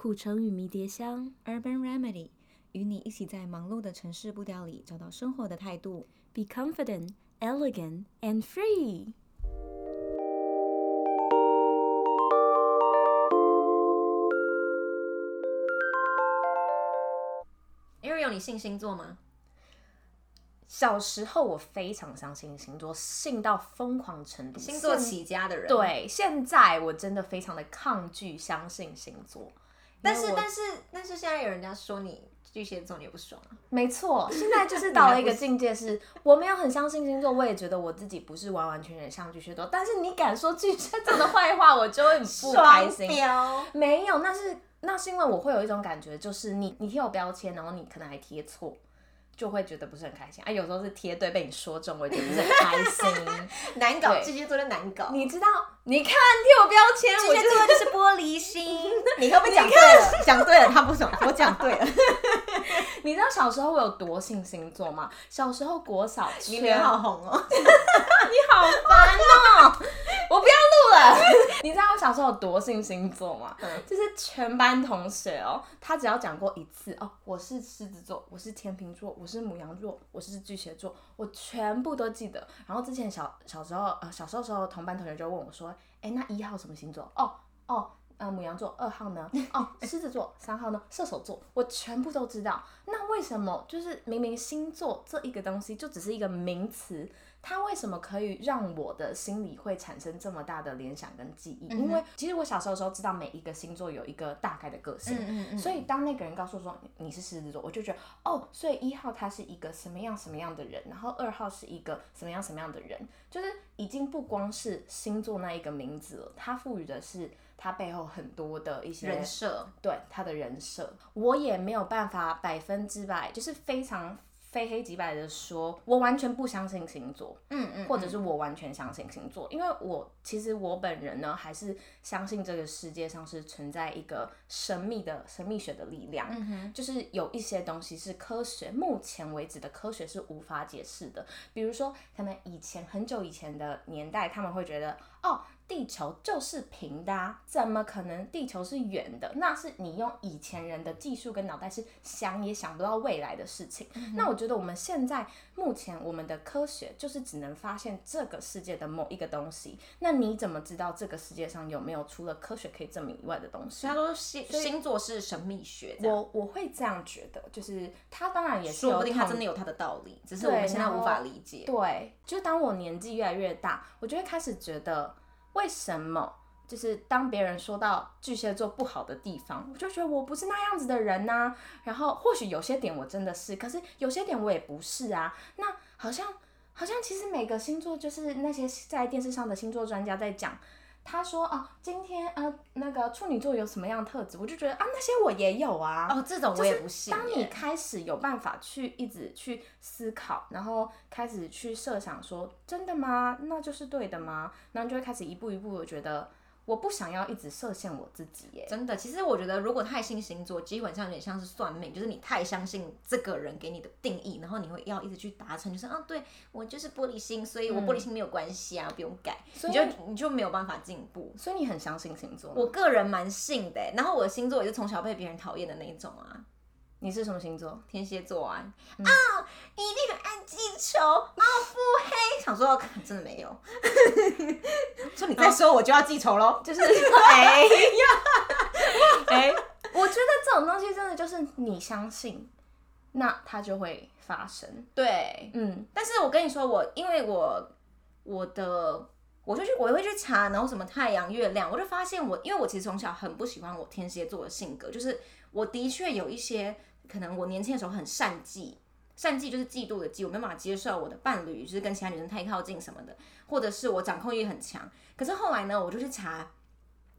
苦橙与迷迭香，Urban Remedy，与你一起在忙碌的城市步调里找到生活的态度。Be confident, elegant, and free。Ariel，你信星座吗？小时候我非常相信星座，信到疯狂程度，星座起家的人。对，现在我真的非常的抗拒相信星座。但是但是但是现在有人家说你巨蟹座，你也不爽啊？没错，现在就是到了一个境界是，是我没有很相信星座，我也觉得我自己不是完完全全像巨蟹座。但是你敢说巨蟹座的坏话，我就会很不开心。标没有，那是那是因为我会有一种感觉，就是你你贴我标签，然后你可能还贴错。就会觉得不是很开心啊，有时候是贴对被你说中，我也觉得不是很开心，难搞，巨蟹座的难搞。你知道？你看贴我标签，巨蟹座就是玻璃心。你会不会讲对了？讲对了，他不爽。我讲对了。你知道小时候我有多信星座吗？小时候国小，你脸好红哦，你好烦哦，我不要录了。你知道我小时候有多信星座吗？嗯，就是全班同学哦，他只要讲过一次哦，我是狮子座，我是天秤座，我是母羊座，我是巨蟹座，我全部都记得。然后之前小小时候呃小时候时候同班同学就问我说，哎，那一号什么星座？哦哦。呃，母羊座二号呢？哦，狮子座三号呢？射手座，我全部都知道。那为什么就是明明星座这一个东西就只是一个名词，它为什么可以让我的心里会产生这么大的联想跟记忆？嗯、因为其实我小时候的时候知道每一个星座有一个大概的个性，嗯嗯嗯，所以当那个人告诉我说你是狮子座，我就觉得哦，所以一号他是一个什么样什么样的人，然后二号是一个什么样什么样的人，就是已经不光是星座那一个名字了，它赋予的是。他背后很多的一些人设，对他的人设，我也没有办法百分之百，就是非常非黑即白的说，我完全不相信星座，嗯嗯，或者是我完全相信星座，因为我其实我本人呢，还是相信这个世界上是存在一个神秘的神秘学的力量，嗯哼，就是有一些东西是科学目前为止的科学是无法解释的，比如说可能以前很久以前的年代，他们会觉得哦。地球就是平的啊，怎么可能地球是圆的？那是你用以前人的技术跟脑袋是想也想不到未来的事情。嗯。那我觉得我们现在目前我们的科学就是只能发现这个世界的某一个东西。那你怎么知道这个世界上有没有除了科学可以证明以外的东西？他说星星座是神秘学，我我会这样觉得，就是他当然也是说不定他真的有他的道理，只是我们现在无法理解。对，就当我年纪越来越大，我就会开始觉得。为什么？就是当别人说到巨蟹座不好的地方，我就觉得我不是那样子的人呐、然后或许有些点我真的是，可是有些点我也不是啊。那好像好像其实每个星座就是那些在电视上的星座专家在讲。他说啊，今天呃，那个处女座有什么样的特质？我就觉得啊，那些我也有啊。哦，这种我也不信。当你开始有办法去一直去思考，然后开始去设想说，真的吗？那就是对的吗？然后你就会开始一步一步的觉得。我不想要一直设限我自己耶，真的。其实我觉得，如果太信星座，基本上有点像是算命，就是你太相信这个人给你的定义，然后你会要一直去达成，就是啊，对我就是玻璃心，所以我玻璃心没有关系啊，嗯、不用改，你就你就没有办法进步。所以你很相信星座？我个人蛮信的，然后我的星座也是从小被别人讨厌的那一种啊。你是什么星座？天蝎座啊！嗯、啊，你一定很爱记仇啊，腹黑。想说 真的没有，说你再说我就要记仇喽。就是 哎呀，哎，我觉得这种东西真的就是你相信，那它就会发生。对，嗯。但是我跟你说，我因为我我的我就去我会去查，然后什么太阳、月亮，我就发现我因为我其实从小很不喜欢我天蝎座的性格，就是我的确有一些。可能我年轻的时候很善妒，善妒就是嫉妒的嫉，我没办法接受我的伴侣就是跟其他女生太靠近什么的，或者是我掌控欲很强。可是后来呢，我就去查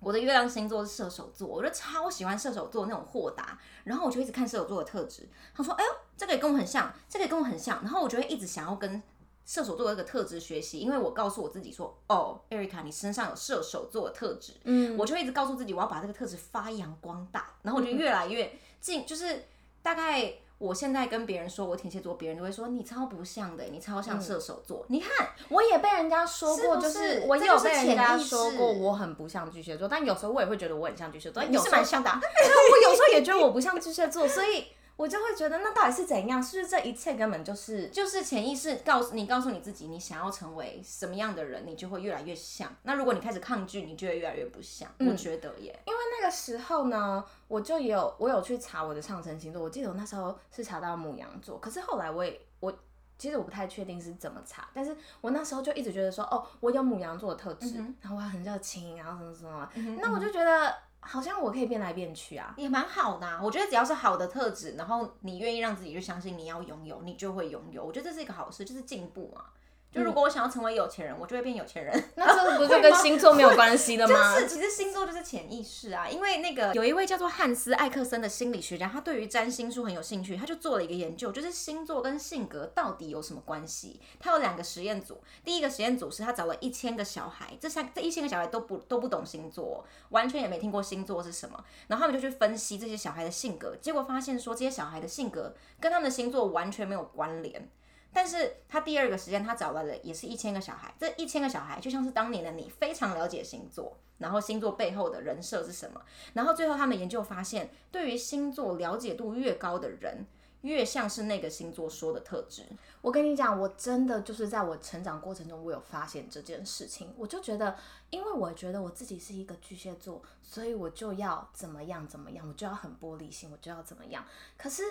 我的月亮星座是射手座，我就超喜欢射手座那种豁达，然后我就一直看射手座的特质。他说：“哎呦，这个也跟我很像，这个也跟我很像。”然后我就会一直想要跟射手座的一个特质学习，因为我告诉我自己说：“哦，Erica，你身上有射手座的特质。”嗯，我就会一直告诉自己，我要把这个特质发扬光大，然后我就越来越近，就是。大概我现在跟别人说我天蝎座，别人都会说你超不像的，你超像射手座。嗯、你看，我也被人家说过，就是我也有被人家说过我很不像巨蟹座，但有时候我也会觉得我很像巨蟹座。你是蛮像的、啊，但我有时候也觉得我不像巨蟹座，所以。我就会觉得，那到底是怎样？是不是这一切根本就是就是潜意识告诉你，告诉你自己，你想要成为什么样的人，你就会越来越像。那如果你开始抗拒，你就会越来越不像。嗯、我觉得耶，因为那个时候呢，我就有我有去查我的上升星座，我记得我那时候是查到牡羊座，可是后来我也我其实我不太确定是怎么查，但是我那时候就一直觉得说，哦，我有母羊座的特质，嗯、然后我还很热情，然后什么什么，嗯、那我就觉得。好像我可以变来变去啊，也蛮好的啊。我觉得只要是好的特质，然后你愿意让自己去相信你要拥有，你就会拥有。我觉得这是一个好事，就是进步嘛。就如果我想要成为有钱人，我就会变有钱人。那这不是跟星座没有关系的吗？就是，其实星座就是潜意识啊。因为那个有一位叫做汉斯艾克森的心理学家，他对于占星术很有兴趣，他就做了一个研究，就是星座跟性格到底有什么关系。他有两个实验组，第一个实验组是他找了一千个小孩，这三这一千个小孩都不都不懂星座，完全也没听过星座是什么，然后他们就去分析这些小孩的性格，结果发现说这些小孩的性格跟他们的星座完全没有关联。但是他第二个时间，他找来的也是一千个小孩，这一千个小孩就像是当年的你，非常了解星座，然后星座背后的人设是什么，然后最后他们研究发现，对于星座了解度越高的人，越像是那个星座说的特质。我跟你讲，我真的就是在我成长过程中，我有发现这件事情，我就觉得，因为我觉得我自己是一个巨蟹座，所以我就要怎么样怎么样，我就要很玻璃心，我就要怎么样，可是。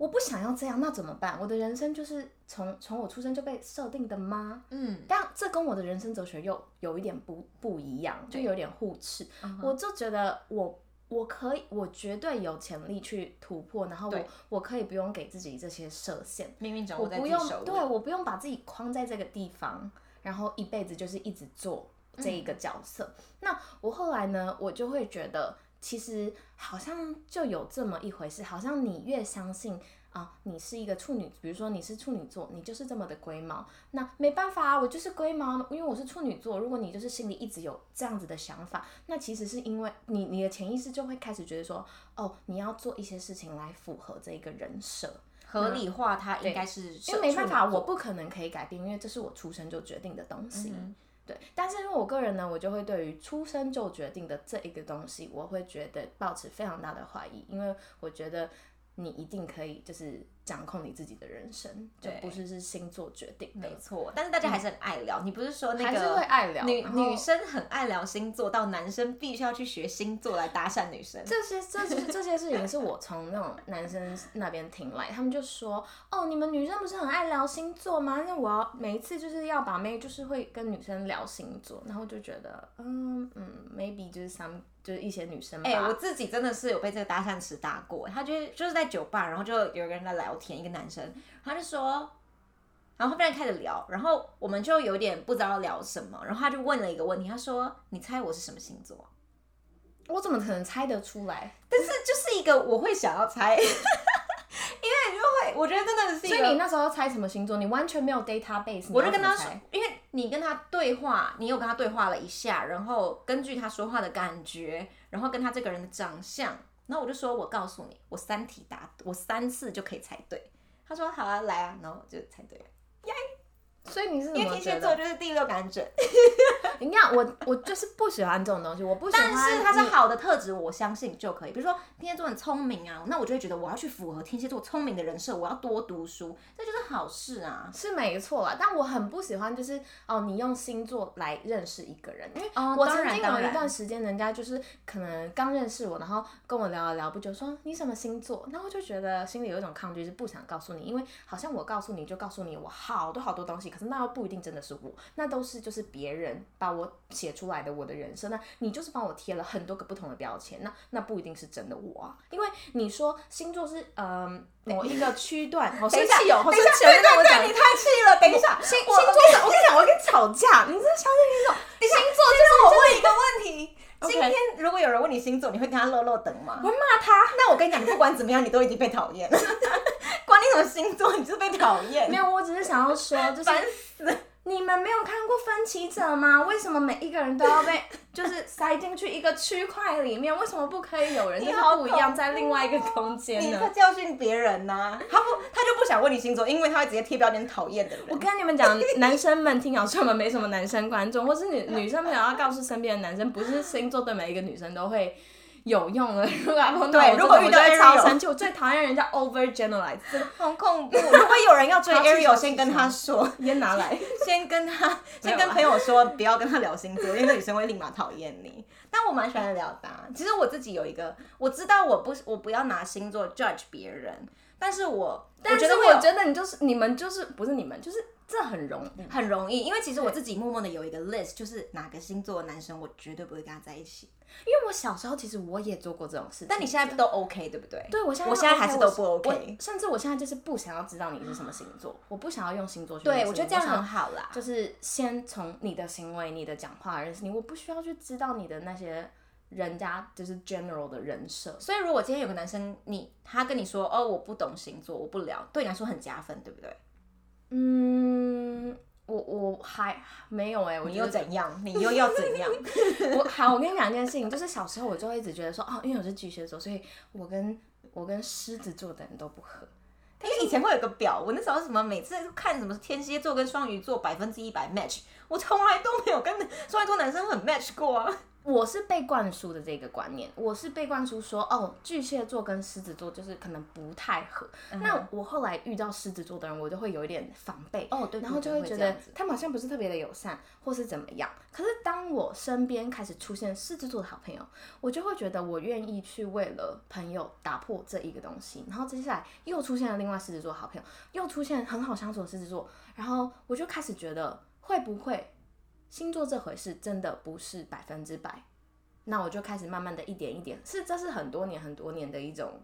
我不想要这样，那怎么办？我的人生就是从从我出生就被设定的吗？嗯，但这跟我的人生哲学又有一点不不一样，就有点互斥。对我就觉得我我可以，我绝对有潜力去突破，然后我我可以不用给自己这些设限，命运掌握在自己手里。对，我不用把自己框在这个地方，然后一辈子就是一直做这一个角色。嗯、那我后来呢，我就会觉得。其实好像就有这么一回事，好像你越相信啊，你是一个处女，比如说你是处女座，你就是这么的龟毛。那没办法啊，我就是龟毛，因为我是处女座。如果你就是心里一直有这样子的想法，那其实是因为你你的潜意识就会开始觉得说，哦，你要做一些事情来符合这一个人设，合理化它应该是。因为没办法，我不可能可以改变，因为这是我出生就决定的东西。嗯对，但是因为我个人呢，我就会对于出生就决定的这一个东西，我会觉得抱持非常大的怀疑，因为我觉得你一定可以就是。掌控你自己的人生，就不是是星座决定的，没错。但是大家还是很爱聊，嗯、你不是说那个还是会爱聊女女生很爱聊星座，到男生必须要去学星座来搭讪女生。这些这些这些事情是我从那种男生那边听来，他们就说哦，你们女生不是很爱聊星座吗？那我要每一次就是要把妹，就是会跟女生聊星座，然后就觉得嗯嗯，maybe 就是 some。就是一些女生吧。哎、欸，我自己真的是有被这个搭讪词搭过。他就就是在酒吧，然后就有个人在聊天，一个男生，他就说，然后后面开始聊，然后我们就有点不知道聊什么，然后他就问了一个问题，他说：“你猜我是什么星座？”我怎么可能猜得出来？但是就是一个我会想要猜。因为就会，我觉得真的是。所以你那时候猜什么星座？你完全没有 database。我就跟他说，因为你跟他对话，你有跟他对话了一下，然后根据他说话的感觉，然后跟他这个人的长相，那我就说，我告诉你，我三题答，我三次就可以猜对。他说好啊，来啊，然后我就猜对了，所以你是因为天蝎座就是第六感准。你看我，我就是不喜欢这种东西，我不喜欢。但是它是好的特质，我相信就可以。比如说天蝎座很聪明啊，那我就会觉得我要去符合天蝎座聪明的人设，我要多读书，这就是好事啊。是没错啊，但我很不喜欢就是哦，你用星座来认识一个人，因为我曾经有一段时间，人家就是可能刚认识我，然后跟我聊了聊不久，说你什么星座，然后我就觉得心里有一种抗拒，是不想告诉你，因为好像我告诉你就告诉你我好多好多东西。那又不一定真的是我，那都是就是别人把我写出来的我的人生，那你就是帮我贴了很多个不同的标签，那那不一定是真的我啊，因为你说星座是嗯某一个区段，好生气哦，好生气，对对对，你太气了，等一下，星星座，我跟你讲，我跟你吵架，你真的相信星座？星座就是我问一个问题，今天如果有人问你星座，你会跟他落落等吗？我会骂他。那我跟你讲，你不管怎么样，你都已经被讨厌。什么星座？你就是被讨厌。没有，我只是想要说，就是烦死。你们没有看过分歧者吗？为什么每一个人都要被 就是塞进去一个区块里面？为什么不可以有人就是不一样，在另外一个空间呢？你在教训别人呐、啊？他不，他就不想问你星座，因为他会直接贴标签讨厌的人。我跟你们讲，男生们听好，说我们没什么男生观众，或是女女生朋友要告诉身边的男生，不是星座对每一个女生都会。有用的，如果碰到我，如果遇到超生气，我最讨厌人家 over generalize，好恐怖。如果有人要追 Ariel，先跟他说，先拿来，先跟他，先跟朋友说，不要跟他聊星座，因为女生会立马讨厌你。但我蛮喜欢聊的，其实我自己有一个，我知道我不，我不要拿星座 judge 别人，但是我，但是我觉得你就是你们就是不是你们就是。这很容易，很容易，因为其实我自己默默的有一个 list，就是哪个星座的男生我绝对不会跟他在一起。因为我小时候其实我也做过这种事，但你现在都 OK 对不对？对，我现在、OK, 我现在还是都不 OK，甚至我现在就是不想要知道你是什么星座，我不想要用星座去。对，我觉得这样很好啦，就是先从你的行为、你的讲话认识你，我不需要去知道你的那些人家就是 general 的人设。所以如果今天有个男生，你他跟你说哦，我不懂星座，我不聊，对你来说很加分，对不对？嗯。我我还没有哎、欸，我你又怎样？你又要怎样？我好，我跟你讲一件事情，就是小时候我就会一直觉得说，哦，因为我是巨蟹座，所以我跟我跟狮子座的人都不合。因为以前会有个表，我那时候什么每次看什么天蝎座跟双鱼座百分之一百 match，我从来都没有跟双鱼座男生很 match 过啊。我是被灌输的这个观念，我是被灌输说，哦，巨蟹座跟狮子座就是可能不太合。嗯、那我后来遇到狮子座的人，我就会有一点防备，哦，对，然后就会觉得他们好像不是特别的友善，或是怎么样。可是当我身边开始出现狮子座的好朋友，我就会觉得我愿意去为了朋友打破这一个东西。然后接下来又出现了另外狮子座的好朋友，又出现很好相处的狮子座，然后我就开始觉得会不会？星座这回事真的不是百分之百，那我就开始慢慢的一点一点，是这是很多年很多年的一种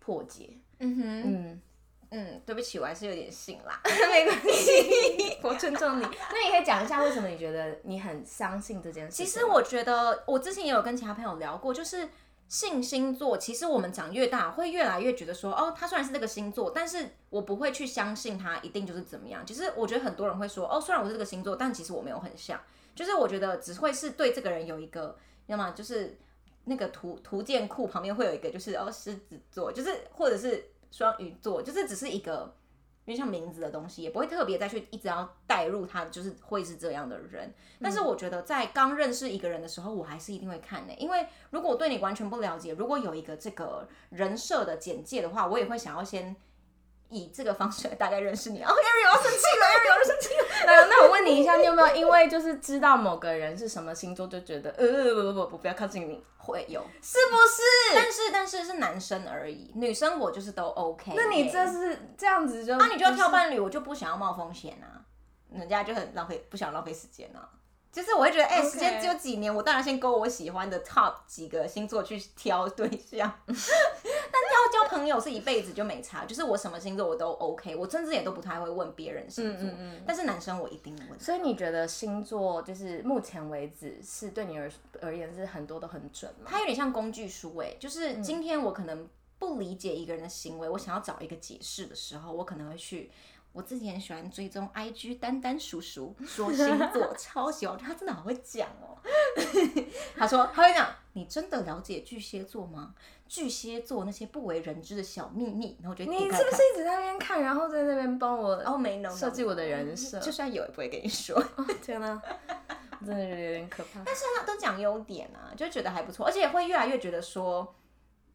破解。嗯哼，嗯嗯，对不起，我还是有点信啦，没关系，我尊重你。那你可以讲一下为什么你觉得你很相信这件事？其实我觉得我之前也有跟其他朋友聊过，就是。信星座，其实我们长越大，会越来越觉得说，哦，他虽然是这个星座，但是我不会去相信他一定就是怎么样。其实我觉得很多人会说，哦，虽然我是这个星座，但其实我没有很像。就是我觉得只会是对这个人有一个，要么就是那个图图鉴库旁边会有一个，就是哦狮子座，就是或者是双鱼座，就是只是一个。因为像名字的东西，也不会特别再去一直要带入他，就是会是这样的人。但是我觉得在刚认识一个人的时候，我还是一定会看的、欸，因为如果我对你完全不了解，如果有一个这个人设的简介的话，我也会想要先。以这个方式来大概认识你。哦，Ariel 要生气了，Ariel 要生气了。那那我问你一下，你有没有因为就是知道某个人是什么星座，就觉得呃不不不不不要靠近你？会有，是不是？但是但是是男生而已，女生我就是都 OK。那你这是这样子就？那、啊、你就要挑伴侣，我就不想要冒风险啊，人家就很浪费，不想浪费时间啊。就是我会觉得，哎、欸，时间只有几年，我当然先勾我喜欢的 top 几个星座去挑对象。但要交朋友是一辈子就没差，就是我什么星座我都 OK，我甚至也都不太会问别人星座。嗯嗯嗯。但是男生我一定问。所以你觉得星座就是目前为止是对你而而言是很多都很准吗？它有点像工具书诶，就是今天我可能不理解一个人的行为，我想要找一个解释的时候，我可能会去。我自己很喜欢追踪 IG 丹丹叔叔 说星座，超喜欢他，真的好会讲哦。他说他会讲，你真的了解巨蟹座吗？巨蟹座那些不为人知的小秘密，然后我觉得你是不是一直在那边看，然后在那边帮我哦没能设计我的人设，就算有也不会跟你说。哦、天哪，真的有点可怕。但是他都讲优点啊，就觉得还不错，而且会越来越觉得说，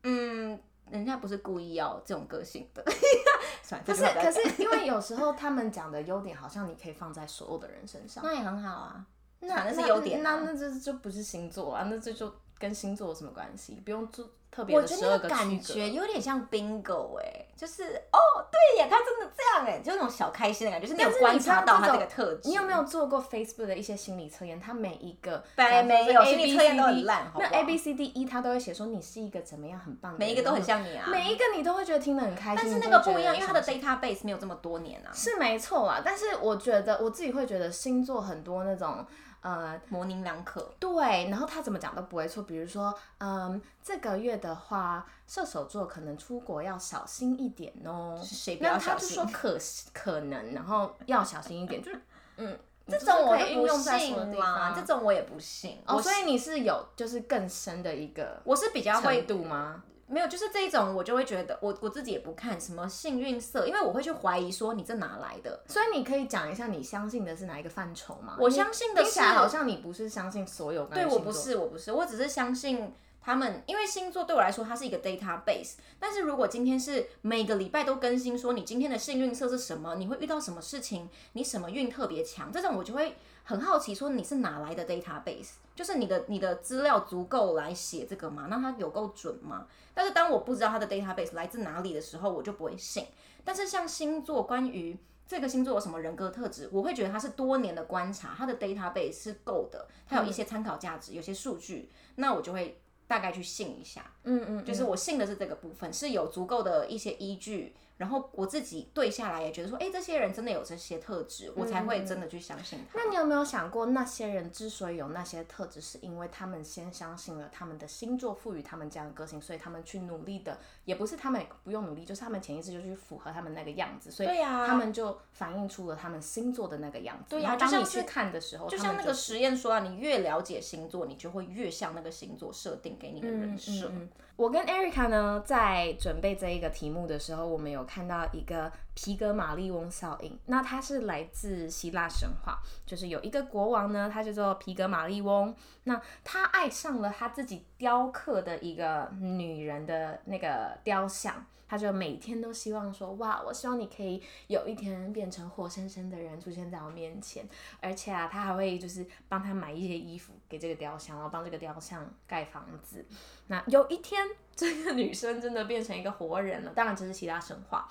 嗯。人家不是故意要这种个性的，可是可是 因为有时候他们讲的优点，好像你可以放在所有的人身上，那也很好啊。那那是优点，那那这就不是星座啊，那这就跟星座有什么关系？不用做。我觉得那个感觉有点像 bingo 哎、欸，就是哦，对耶，他真的这样哎、欸，就那种小开心的感觉，就是你有观察到他这个特质。你有没有做过 Facebook 的一些心理测验？他每一个对，没有心理测验都很烂，那 A B C D E 他都会写说你是一个怎么样很棒的，每一个都很像你啊，每一个你都会觉得听得很开心。但是那个不一样，因为他的 database 没有这么多年啊。是没错啊，但是我觉得我自己会觉得星座很多那种。呃，模棱两可。对，然后他怎么讲都不会错。比如说，嗯，这个月的话，射手座可能出国要小心一点哦。谁不要小心？那他就说可可能，然后要小心一点，就是 嗯，这种我就就不信嘛，这种我也不信。哦，所以你是有就是更深的一个，我是比较会度吗？没有，就是这一种我就会觉得，我我自己也不看什么幸运色，因为我会去怀疑说你这哪来的。所以你可以讲一下你相信的是哪一个范畴吗？我相信的是，好像你不是相信所有。对，我不是，我不是，我只是相信。他们因为星座对我来说，它是一个 database。但是如果今天是每个礼拜都更新，说你今天的幸运色是什么，你会遇到什么事情，你什么运特别强，这种我就会很好奇，说你是哪来的 database？就是你的你的资料足够来写这个吗？那它有够准吗？但是当我不知道它的 database 来自哪里的时候，我就不会信。但是像星座，关于这个星座有什么人格特质，我会觉得它是多年的观察，它的 database 是够的，它有一些参考价值，有些数据，那我就会。大概去信一下，嗯，嗯嗯，就是我信的是这个部分，是有足够的一些依据。然后我自己对下来也觉得说，哎，这些人真的有这些特质，我才会真的去相信他。那你有没有想过，那些人之所以有那些特质，是因为他们先相信了他们的星座赋予他们这样的个性，所以他们去努力的，也不是他们不用努力，就是他们潜意识就去符合他们那个样子，所以他们就反映出了他们星座的那个样子。对呀，当你去看的时候，就像那个实验说啊，你越了解星座，你就会越像那个星座设定给你的人设。嗯嗯嗯我跟 Erica 呢，在准备这一个题目的时候，我们有看到一个皮革马利翁效应。那它是来自希腊神话，就是有一个国王呢，他叫做皮革马利翁。那他爱上了他自己雕刻的一个女人的那个雕像。他就每天都希望说，哇，我希望你可以有一天变成活生生的人出现在我面前，而且啊，他还会就是帮他买一些衣服给这个雕像，然后帮这个雕像盖房子。那有一天，这个女生真的变成一个活人了，当然这是希腊神话。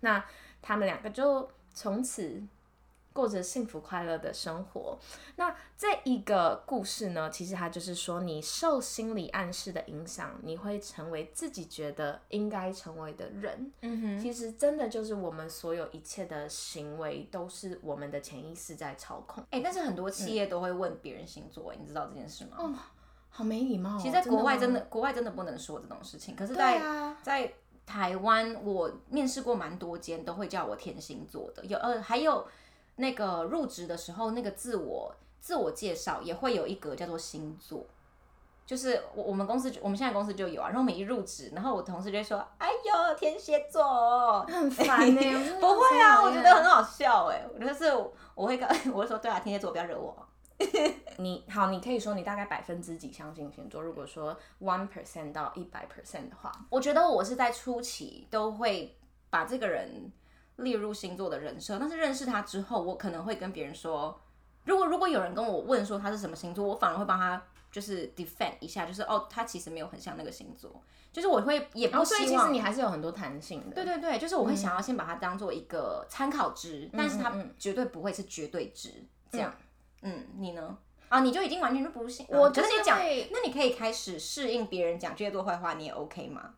那他们两个就从此。过着幸福快乐的生活。那这一个故事呢，其实它就是说，你受心理暗示的影响，你会成为自己觉得应该成为的人。嗯哼，其实真的就是我们所有一切的行为，都是我们的潜意识在操控。哎、欸，但是很多企业都会问别人星座，嗯，你知道这件事吗？哦，好没礼貌。其实，在国外真的，国外真的不能说这种事情。可是在，在、啊、在台湾，我面试过蛮多间，都会叫我填星座的。有呃，还有。那个入职的时候，那个自我自我介绍也会有一格叫做星座，就是我我们公司我们现在公司就有啊。然后我们一入职，然后我同事就会说：“哎呦，天蝎座，很烦呢、欸。”不会啊，我觉得很好笑哎。我觉得是我会跟 我会说：“对啊，天蝎座不要惹我。”你好，你可以说你大概百分之几相信星座？如果说 one percent 到一百 percent 的话，我觉得我是在初期都会把这个人。列入星座的人设，但是认识他之后，我可能会跟别人说，如果如果有人跟我问说他是什么星座，我反而会帮他就是 defend 一下，就是哦，他其实没有很像那个星座，就是我会也不希望，所以其实你还是有很多弹性的。对对对，就是我会想要先把它当做一个参考值，嗯，但是它绝对不会是绝对值，嗯，这样。嗯，你呢？啊，你就已经完全就不信。我就是你讲，那你可以开始适应别人讲巨蟹座坏话，你也 OK 吗？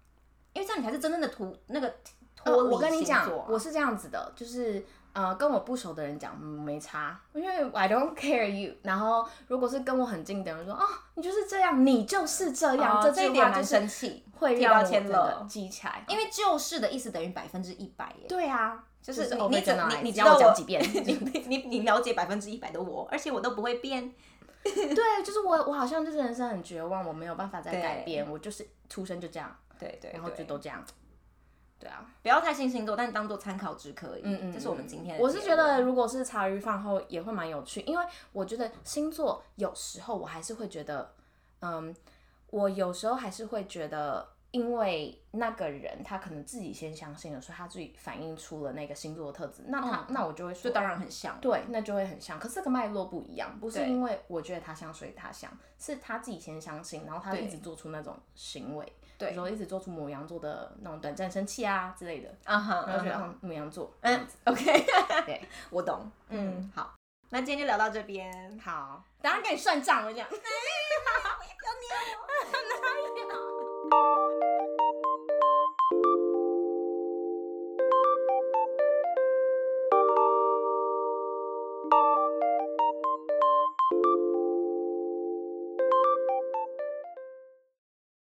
因为这样你才是真正的图那个。呃、我跟你讲，我是这样子的，就是呃，跟我不熟的人讲、嗯、没差，因为 I don't care you。然后如果是跟我很近的人说，哦，你就是这样，你就是这样，哦、这句话蛮生气，会让我真的记起来。因为就是的意思等于百分之一百耶。对啊，就是你你你你教我讲几遍，你你你了解百分之一百的我，而且我都不会变。对，就是我我好像就是人生很绝望，我没有办法再改变，我就是出生就这样，对对，对，然后就都这样。对啊，不要太信星座，但当做参考值可以。嗯嗯，这是我们今天的。我是觉得，如果是茶余饭后也会蛮有趣，因为我觉得星座有时候我还是会觉得，嗯，我有时候还是会觉得，因为那个人他可能自己先相信了，所以他自己反映出了那个星座的特质，那他、嗯、那我就会说，就当然很像，对，那就会很像。可是这个脉络不一样，不是因为我觉得他像，所以他像，是他自己先相信，然后他一直做出那种行为。对，比如说一直做出母羊座的那种短暂生气啊之类的，啊哈，然后觉得嗯，牡羊座，嗯，OK，对，我懂，嗯，好，那今天就聊到这边，好，等下给你算账了，这样，要捏我，哪有？